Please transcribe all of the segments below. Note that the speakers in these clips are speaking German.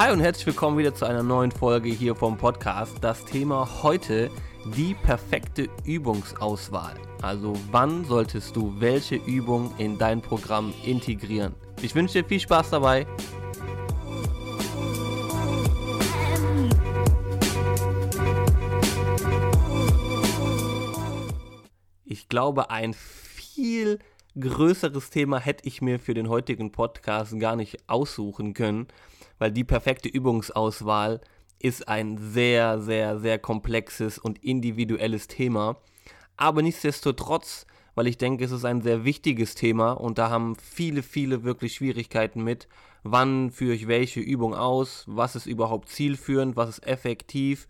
Hi und herzlich willkommen wieder zu einer neuen Folge hier vom Podcast. Das Thema heute die perfekte Übungsauswahl. Also wann solltest du welche Übung in dein Programm integrieren? Ich wünsche dir viel Spaß dabei. Ich glaube, ein viel größeres Thema hätte ich mir für den heutigen Podcast gar nicht aussuchen können, weil die perfekte Übungsauswahl ist ein sehr, sehr, sehr komplexes und individuelles Thema. Aber nichtsdestotrotz, weil ich denke, es ist ein sehr wichtiges Thema und da haben viele, viele wirklich Schwierigkeiten mit. Wann führe ich welche Übung aus? Was ist überhaupt zielführend? Was ist effektiv?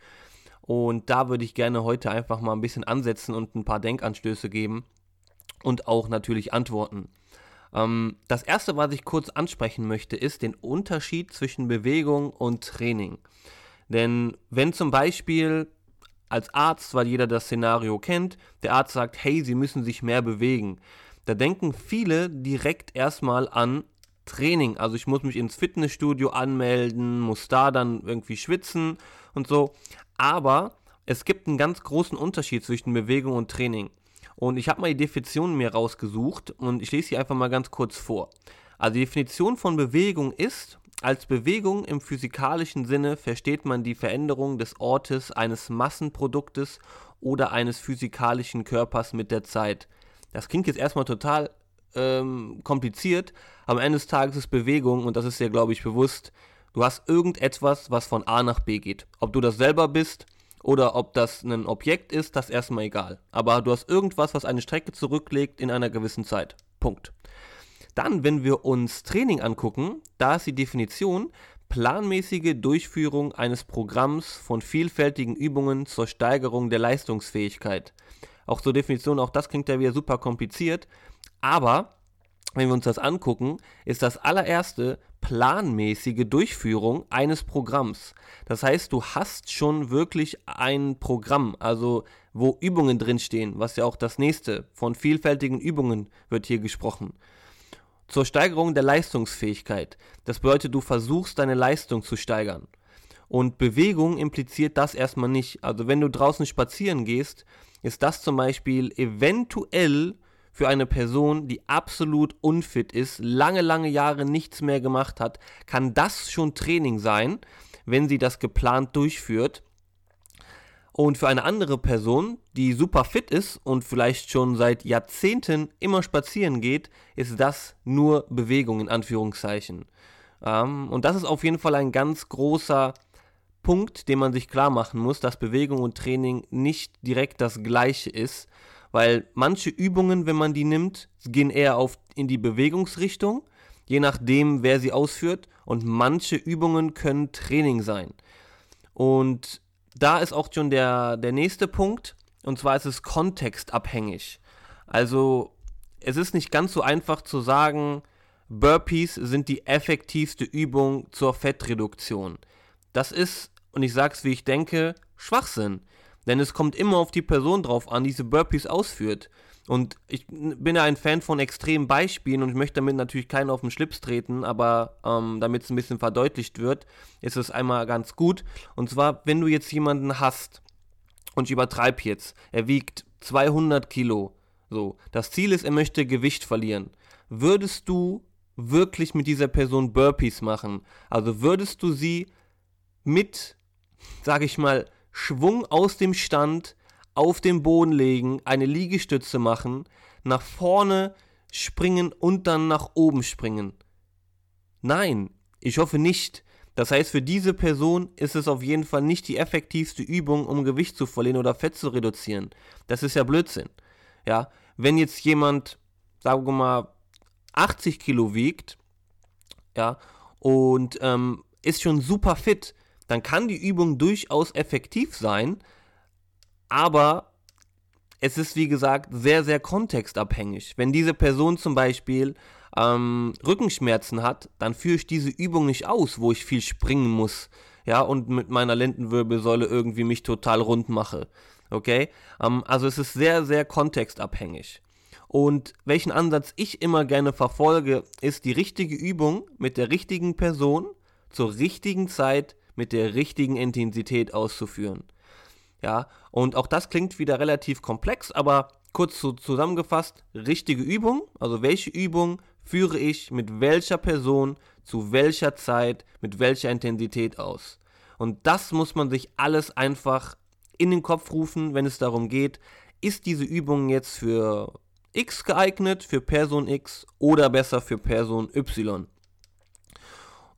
Und da würde ich gerne heute einfach mal ein bisschen ansetzen und ein paar Denkanstöße geben und auch natürlich antworten. Ähm, das erste, was ich kurz ansprechen möchte, ist den Unterschied zwischen Bewegung und Training. Denn wenn zum Beispiel als Arzt, weil jeder das Szenario kennt, der Arzt sagt, hey, Sie müssen sich mehr bewegen, da denken viele direkt erstmal an Training. Also ich muss mich ins Fitnessstudio anmelden, muss da dann irgendwie schwitzen und so. Aber es gibt einen ganz großen Unterschied zwischen Bewegung und Training. Und ich habe mal die Definition mir rausgesucht und ich lese sie einfach mal ganz kurz vor. Also die Definition von Bewegung ist, als Bewegung im physikalischen Sinne versteht man die Veränderung des Ortes eines Massenproduktes oder eines physikalischen Körpers mit der Zeit. Das klingt jetzt erstmal total ähm, kompliziert, am Ende des Tages ist Bewegung, und das ist dir, glaube ich, bewusst, du hast irgendetwas, was von A nach B geht. Ob du das selber bist, oder ob das ein Objekt ist, das ist erstmal egal. Aber du hast irgendwas, was eine Strecke zurücklegt in einer gewissen Zeit. Punkt. Dann, wenn wir uns Training angucken, da ist die Definition planmäßige Durchführung eines Programms von vielfältigen Übungen zur Steigerung der Leistungsfähigkeit. Auch zur Definition, auch das klingt ja wieder super kompliziert, aber wenn wir uns das angucken, ist das allererste planmäßige Durchführung eines Programms. Das heißt, du hast schon wirklich ein Programm, also wo Übungen drinstehen, was ja auch das nächste, von vielfältigen Übungen wird hier gesprochen. Zur Steigerung der Leistungsfähigkeit. Das bedeutet, du versuchst deine Leistung zu steigern. Und Bewegung impliziert das erstmal nicht. Also wenn du draußen spazieren gehst, ist das zum Beispiel eventuell für eine Person, die absolut unfit ist, lange, lange Jahre nichts mehr gemacht hat, kann das schon Training sein, wenn sie das geplant durchführt. Und für eine andere Person, die super fit ist und vielleicht schon seit Jahrzehnten immer spazieren geht, ist das nur Bewegung in Anführungszeichen. Ähm, und das ist auf jeden Fall ein ganz großer Punkt, den man sich klar machen muss, dass Bewegung und Training nicht direkt das gleiche ist weil manche Übungen, wenn man die nimmt, gehen eher auf, in die Bewegungsrichtung, je nachdem, wer sie ausführt, und manche Übungen können Training sein. Und da ist auch schon der, der nächste Punkt, und zwar ist es kontextabhängig. Also es ist nicht ganz so einfach zu sagen, Burpees sind die effektivste Übung zur Fettreduktion. Das ist, und ich sage es wie ich denke, Schwachsinn. Denn es kommt immer auf die Person drauf an, die diese Burpees ausführt. Und ich bin ja ein Fan von extremen Beispielen und ich möchte damit natürlich keinen auf den Schlips treten, aber ähm, damit es ein bisschen verdeutlicht wird, ist es einmal ganz gut. Und zwar, wenn du jetzt jemanden hast, und ich übertreibe jetzt, er wiegt 200 Kilo, so, das Ziel ist, er möchte Gewicht verlieren. Würdest du wirklich mit dieser Person Burpees machen? Also würdest du sie mit, sag ich mal, Schwung aus dem Stand auf den Boden legen, eine Liegestütze machen, nach vorne springen und dann nach oben springen. Nein, ich hoffe nicht. Das heißt, für diese Person ist es auf jeden Fall nicht die effektivste Übung, um Gewicht zu verlieren oder Fett zu reduzieren. Das ist ja Blödsinn. Ja, wenn jetzt jemand, sagen wir mal, 80 Kilo wiegt, ja, und ähm, ist schon super fit, dann kann die Übung durchaus effektiv sein, aber es ist wie gesagt sehr, sehr kontextabhängig. Wenn diese Person zum Beispiel ähm, Rückenschmerzen hat, dann führe ich diese Übung nicht aus, wo ich viel springen muss, ja, und mit meiner Lendenwirbelsäule irgendwie mich total rund mache. Okay? Ähm, also es ist sehr, sehr kontextabhängig. Und welchen Ansatz ich immer gerne verfolge, ist die richtige Übung mit der richtigen Person zur richtigen Zeit mit der richtigen Intensität auszuführen. Ja, und auch das klingt wieder relativ komplex, aber kurz so zusammengefasst, richtige Übung, also welche Übung führe ich mit welcher Person zu welcher Zeit mit welcher Intensität aus. Und das muss man sich alles einfach in den Kopf rufen, wenn es darum geht, ist diese Übung jetzt für X geeignet, für Person X oder besser für Person Y.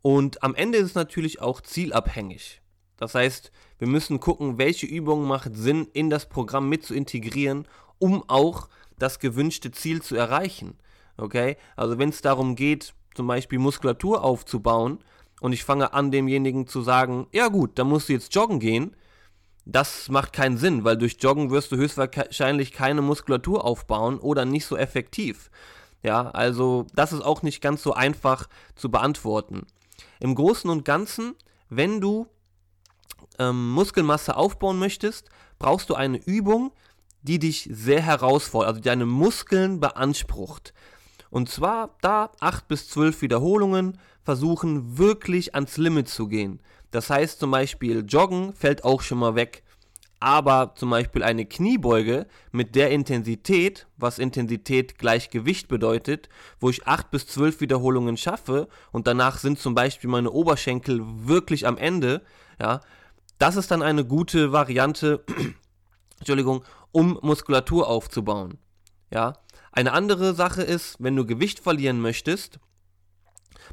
Und am Ende ist es natürlich auch zielabhängig. Das heißt, wir müssen gucken, welche Übung macht Sinn, in das Programm mit zu integrieren, um auch das gewünschte Ziel zu erreichen. Okay? Also wenn es darum geht, zum Beispiel Muskulatur aufzubauen und ich fange an, demjenigen zu sagen, ja gut, dann musst du jetzt joggen gehen, das macht keinen Sinn, weil durch Joggen wirst du höchstwahrscheinlich keine Muskulatur aufbauen oder nicht so effektiv. Ja, also das ist auch nicht ganz so einfach zu beantworten. Im Großen und Ganzen, wenn du ähm, Muskelmasse aufbauen möchtest, brauchst du eine Übung, die dich sehr herausfordert, also deine Muskeln beansprucht. Und zwar da 8 bis 12 Wiederholungen versuchen wirklich ans Limit zu gehen. Das heißt zum Beispiel Joggen fällt auch schon mal weg. Aber zum Beispiel eine Kniebeuge mit der Intensität, was Intensität gleich Gewicht bedeutet, wo ich 8 bis 12 Wiederholungen schaffe und danach sind zum Beispiel meine Oberschenkel wirklich am Ende, ja, das ist dann eine gute Variante, Entschuldigung, um Muskulatur aufzubauen. Ja, eine andere Sache ist, wenn du Gewicht verlieren möchtest,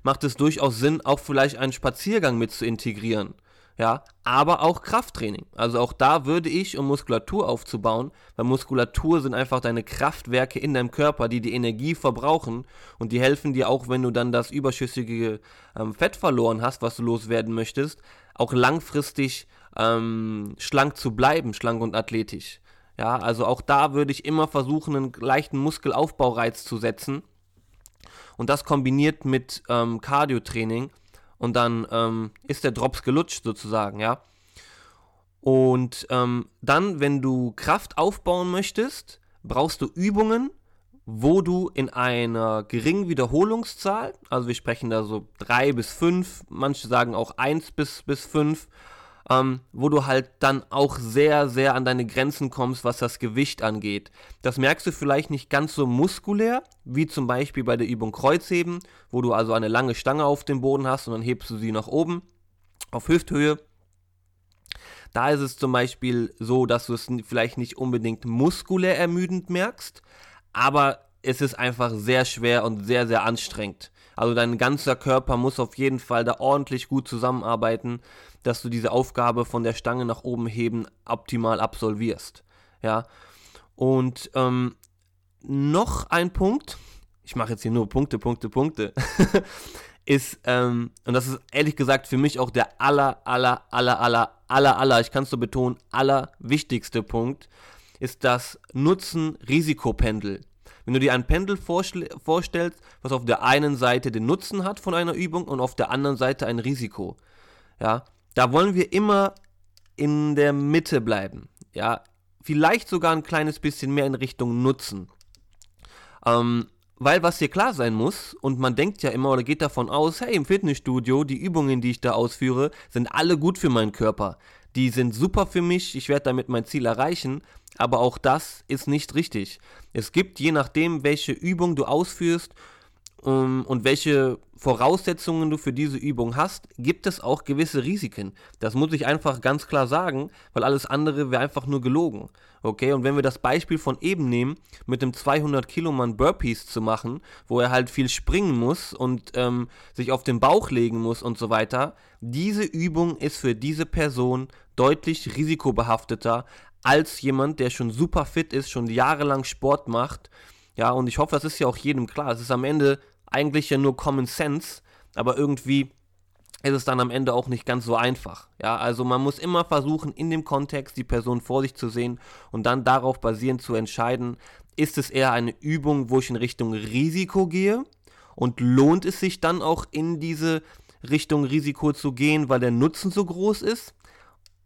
macht es durchaus Sinn, auch vielleicht einen Spaziergang mit zu integrieren. Ja, aber auch Krafttraining. Also auch da würde ich, um Muskulatur aufzubauen, weil Muskulatur sind einfach deine Kraftwerke in deinem Körper, die die Energie verbrauchen und die helfen dir auch, wenn du dann das überschüssige ähm, Fett verloren hast, was du loswerden möchtest, auch langfristig ähm, schlank zu bleiben, schlank und athletisch. Ja, also auch da würde ich immer versuchen, einen leichten Muskelaufbaureiz zu setzen. Und das kombiniert mit ähm, Cardio-Training. Und dann ähm, ist der Drops gelutscht sozusagen, ja. Und ähm, dann, wenn du Kraft aufbauen möchtest, brauchst du Übungen, wo du in einer geringen Wiederholungszahl, also wir sprechen da so drei bis fünf, manche sagen auch eins bis, bis fünf, ähm, wo du halt dann auch sehr, sehr an deine Grenzen kommst, was das Gewicht angeht. Das merkst du vielleicht nicht ganz so muskulär, wie zum Beispiel bei der Übung Kreuzheben, wo du also eine lange Stange auf dem Boden hast und dann hebst du sie nach oben auf Hüfthöhe. Da ist es zum Beispiel so, dass du es vielleicht nicht unbedingt muskulär ermüdend merkst, aber es ist einfach sehr schwer und sehr, sehr anstrengend. Also dein ganzer Körper muss auf jeden Fall da ordentlich gut zusammenarbeiten, dass du diese Aufgabe von der Stange nach oben heben optimal absolvierst. Ja. Und ähm, noch ein Punkt, ich mache jetzt hier nur Punkte, Punkte, Punkte, ist, ähm, und das ist ehrlich gesagt für mich auch der aller, aller, aller, aller, aller, aller, ich kann es so betonen, allerwichtigste Punkt, ist das Nutzen-Risikopendel. Wenn du dir ein Pendel vorstellst, was auf der einen Seite den Nutzen hat von einer Übung und auf der anderen Seite ein Risiko, ja, da wollen wir immer in der Mitte bleiben, ja, vielleicht sogar ein kleines bisschen mehr in Richtung Nutzen. Ähm, weil was hier klar sein muss, und man denkt ja immer oder geht davon aus, hey, im Fitnessstudio, die Übungen, die ich da ausführe, sind alle gut für meinen Körper. Die sind super für mich, ich werde damit mein Ziel erreichen, aber auch das ist nicht richtig. Es gibt, je nachdem, welche Übung du ausführst und welche Voraussetzungen du für diese Übung hast, gibt es auch gewisse Risiken. Das muss ich einfach ganz klar sagen, weil alles andere wäre einfach nur gelogen. Okay, und wenn wir das Beispiel von eben nehmen, mit dem 200 Kilo Mann Burpees zu machen, wo er halt viel springen muss und ähm, sich auf den Bauch legen muss und so weiter, diese Übung ist für diese Person deutlich risikobehafteter als jemand, der schon super fit ist, schon jahrelang Sport macht. Ja, und ich hoffe, das ist ja auch jedem klar. Es ist am Ende eigentlich ja nur Common Sense, aber irgendwie ist es dann am Ende auch nicht ganz so einfach. Ja, also man muss immer versuchen, in dem Kontext die Person vor sich zu sehen und dann darauf basierend zu entscheiden, ist es eher eine Übung, wo ich in Richtung Risiko gehe und lohnt es sich dann auch in diese Richtung Risiko zu gehen, weil der Nutzen so groß ist?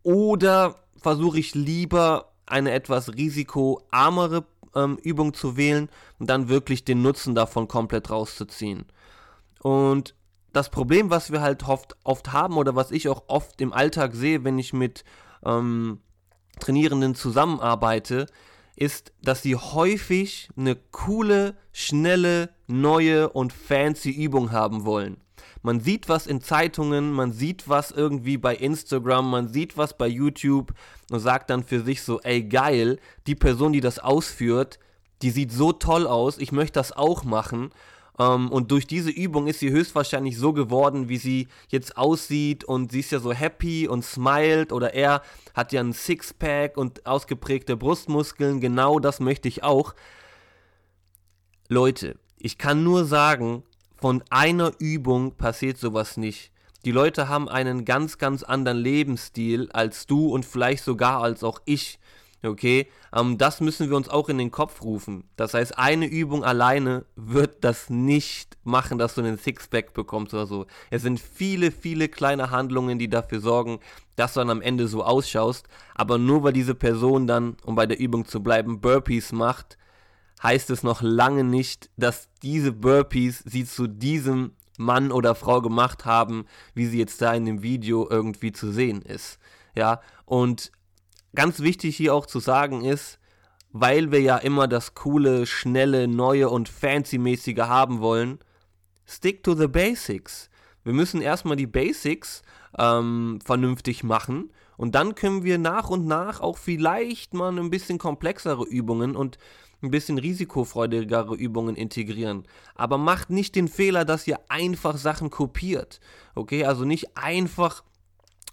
Oder versuche ich lieber eine etwas risikoarmere ähm, Übung zu wählen und dann wirklich den Nutzen davon komplett rauszuziehen. Und das Problem, was wir halt oft, oft haben oder was ich auch oft im Alltag sehe, wenn ich mit ähm, Trainierenden zusammenarbeite, ist, dass sie häufig eine coole, schnelle, neue und fancy Übung haben wollen. Man sieht was in Zeitungen, man sieht was irgendwie bei Instagram, man sieht was bei YouTube und sagt dann für sich so, ey geil, die Person, die das ausführt, die sieht so toll aus, ich möchte das auch machen. Um, ähm, und durch diese Übung ist sie höchstwahrscheinlich so geworden, wie sie jetzt aussieht und sie ist ja so happy und smilet oder er hat ja ein Sixpack und ausgeprägte Brustmuskeln, genau das möchte ich auch. Leute, ich kann nur sagen, von einer Übung passiert sowas nicht. Die Leute haben einen ganz, ganz anderen Lebensstil als du und vielleicht sogar als auch ich. Okay, ähm, das müssen wir uns auch in den Kopf rufen. Das heißt, eine Übung alleine wird das nicht machen, dass du einen Sixpack bekommst oder so. Es sind viele, viele kleine Handlungen, die dafür sorgen, dass du dann am Ende so ausschaust. Aber nur weil diese Person dann, um bei der Übung zu bleiben, Burpees macht, heißt es noch lange nicht, dass diese Burpees sie zu diesem Mann oder Frau gemacht haben, wie sie jetzt da in dem Video irgendwie zu sehen ist. Ja, und ganz wichtig hier auch zu sagen ist, weil wir ja immer das coole, schnelle, neue und fancy-mäßige haben wollen, stick to the basics. Wir müssen erstmal die Basics ähm, vernünftig machen und dann können wir nach und nach auch vielleicht mal ein bisschen komplexere Übungen und ein bisschen risikofreudigere Übungen integrieren. Aber macht nicht den Fehler, dass ihr einfach Sachen kopiert. Okay, also nicht einfach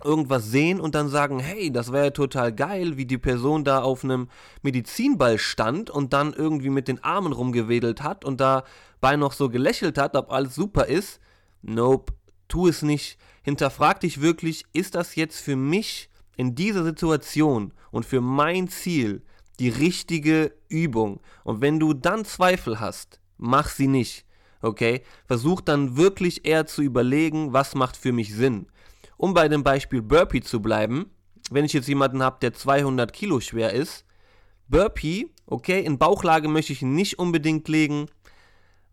irgendwas sehen und dann sagen, hey, das wäre ja total geil, wie die Person da auf einem Medizinball stand und dann irgendwie mit den Armen rumgewedelt hat und dabei noch so gelächelt hat, ob alles super ist. Nope, tu es nicht. Hinterfrag dich wirklich, ist das jetzt für mich in dieser Situation und für mein Ziel die richtige Übung. Und wenn du dann Zweifel hast, mach sie nicht. Okay? Versuch dann wirklich eher zu überlegen, was macht für mich Sinn. Um bei dem Beispiel Burpee zu bleiben, wenn ich jetzt jemanden habe, der 200 Kilo schwer ist, Burpee, okay, in Bauchlage möchte ich nicht unbedingt legen,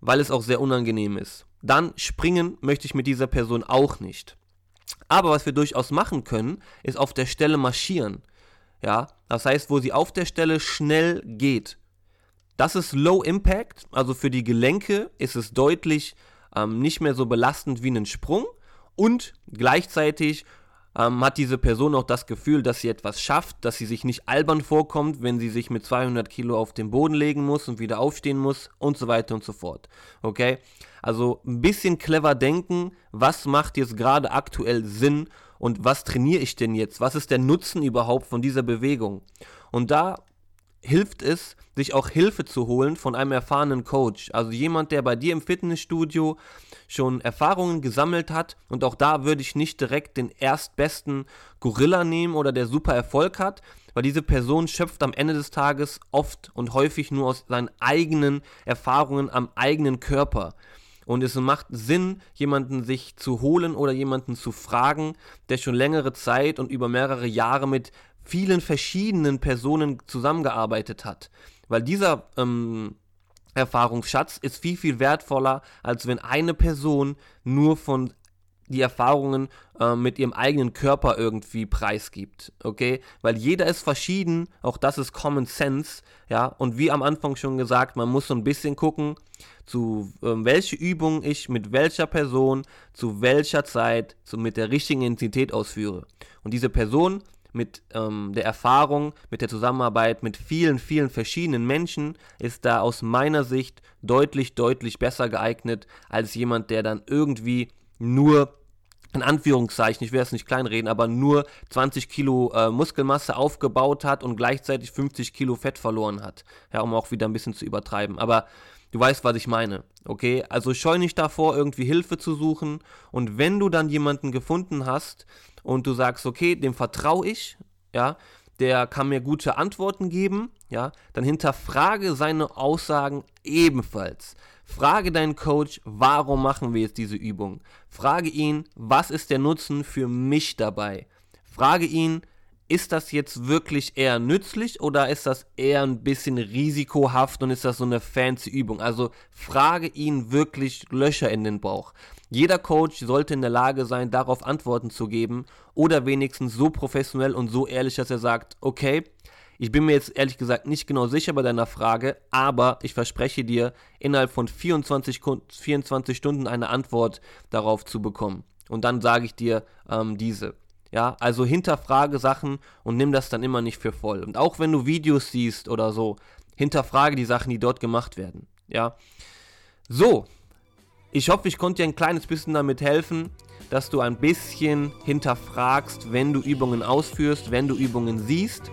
weil es auch sehr unangenehm ist. Dann springen möchte ich mit dieser Person auch nicht. Aber was wir durchaus machen können, ist auf der Stelle marschieren. Ja, das heißt, wo sie auf der Stelle schnell geht. Das ist Low Impact, also für die Gelenke ist es deutlich ähm, nicht mehr so belastend wie ein Sprung. Und gleichzeitig ähm, hat diese Person auch das Gefühl, dass sie etwas schafft, dass sie sich nicht albern vorkommt, wenn sie sich mit 200 Kilo auf den Boden legen muss und wieder aufstehen muss und so weiter und so fort. Okay? Also ein bisschen clever denken, was macht jetzt gerade aktuell Sinn und was trainiere ich denn jetzt? Was ist der Nutzen überhaupt von dieser Bewegung? Und da hilft es, sich auch Hilfe zu holen von einem erfahrenen Coach. Also jemand, der bei dir im Fitnessstudio schon Erfahrungen gesammelt hat. Und auch da würde ich nicht direkt den erstbesten Gorilla nehmen oder der super Erfolg hat, weil diese Person schöpft am Ende des Tages oft und häufig nur aus seinen eigenen Erfahrungen am eigenen Körper. Und es macht Sinn, jemanden sich zu holen oder jemanden zu fragen, der schon längere Zeit und über mehrere Jahre mit vielen verschiedenen Personen zusammengearbeitet hat. Weil dieser ähm, Erfahrungsschatz ist viel, viel wertvoller, als wenn eine Person nur von die Erfahrungen äh, mit ihrem eigenen Körper irgendwie preisgibt, okay? Weil jeder ist verschieden, auch das ist Common Sense, ja? Und wie am Anfang schon gesagt, man muss so ein bisschen gucken, zu äh, welche Übung ich mit welcher Person, zu welcher Zeit, zu, mit der richtigen Intensität ausführe. Und diese Person mit ähm, der Erfahrung, mit der Zusammenarbeit mit vielen, vielen verschiedenen Menschen ist da aus meiner Sicht deutlich, deutlich besser geeignet als jemand, der dann irgendwie nur in Anführungszeichen, ich will es nicht kleinreden, aber nur 20 Kilo äh, Muskelmasse aufgebaut hat und gleichzeitig 50 Kilo Fett verloren hat. Ja, um auch wieder ein bisschen zu übertreiben. Aber du weißt, was ich meine. Okay, also scheu nicht davor, irgendwie Hilfe zu suchen. Und wenn du dann jemanden gefunden hast und du sagst, okay, dem vertraue ich, ja, der kann mir gute Antworten geben, ja, dann hinterfrage seine Aussagen ebenfalls. Frage deinen Coach, warum machen wir jetzt diese Übung? Frage ihn, was ist der Nutzen für mich dabei? Frage ihn, ist das jetzt wirklich eher nützlich oder ist das eher ein bisschen risikohaft und ist das so eine fancy Übung? Also frage ihn wirklich Löcher in den Bauch. Jeder Coach sollte in der Lage sein, darauf Antworten zu geben oder wenigstens so professionell und so ehrlich, dass er sagt, okay, ich bin mir jetzt ehrlich gesagt nicht genau sicher bei deiner Frage, aber ich verspreche dir, innerhalb von 24, 24 Stunden eine Antwort darauf zu bekommen. Und dann sage ich dir ähm, diese. Ja, also hinterfrage Sachen und nimm das dann immer nicht für voll. Und auch wenn du Videos siehst oder so, hinterfrage die Sachen, die dort gemacht werden. Ja. So, ich hoffe, ich konnte dir ein kleines bisschen damit helfen, dass du ein bisschen hinterfragst, wenn du Übungen ausführst, wenn du Übungen siehst.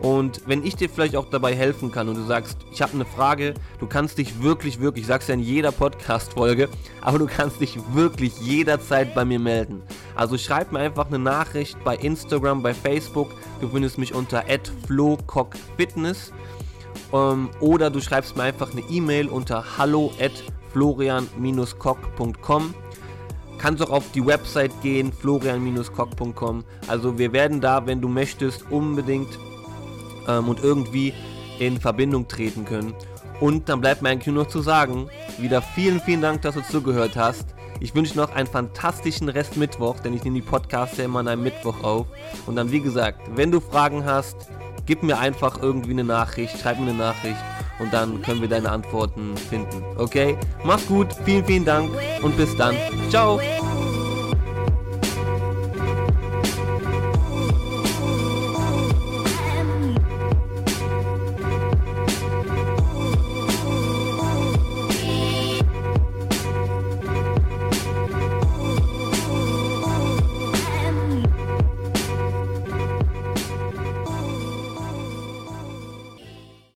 Und wenn ich dir vielleicht auch dabei helfen kann und du sagst, ich habe eine Frage, du kannst dich wirklich, wirklich, ich sag's ja in jeder Podcast-Folge, aber du kannst dich wirklich jederzeit bei mir melden. Also schreib mir einfach eine Nachricht bei Instagram, bei Facebook. Du findest mich unter flocockfitness. Ähm, oder du schreibst mir einfach eine E-Mail unter hallo florian-kock.com. Kannst auch auf die Website gehen, florian-kock.com. Also wir werden da, wenn du möchtest, unbedingt ähm, und irgendwie in Verbindung treten können. Und dann bleibt mir eigentlich nur noch zu sagen, wieder vielen, vielen Dank, dass du zugehört hast. Ich wünsche noch einen fantastischen Rest Mittwoch, denn ich nehme die Podcasts ja immer an einem Mittwoch auf. Und dann, wie gesagt, wenn du Fragen hast, gib mir einfach irgendwie eine Nachricht, schreib mir eine Nachricht und dann können wir deine Antworten finden. Okay? Mach's gut, vielen, vielen Dank und bis dann. Ciao!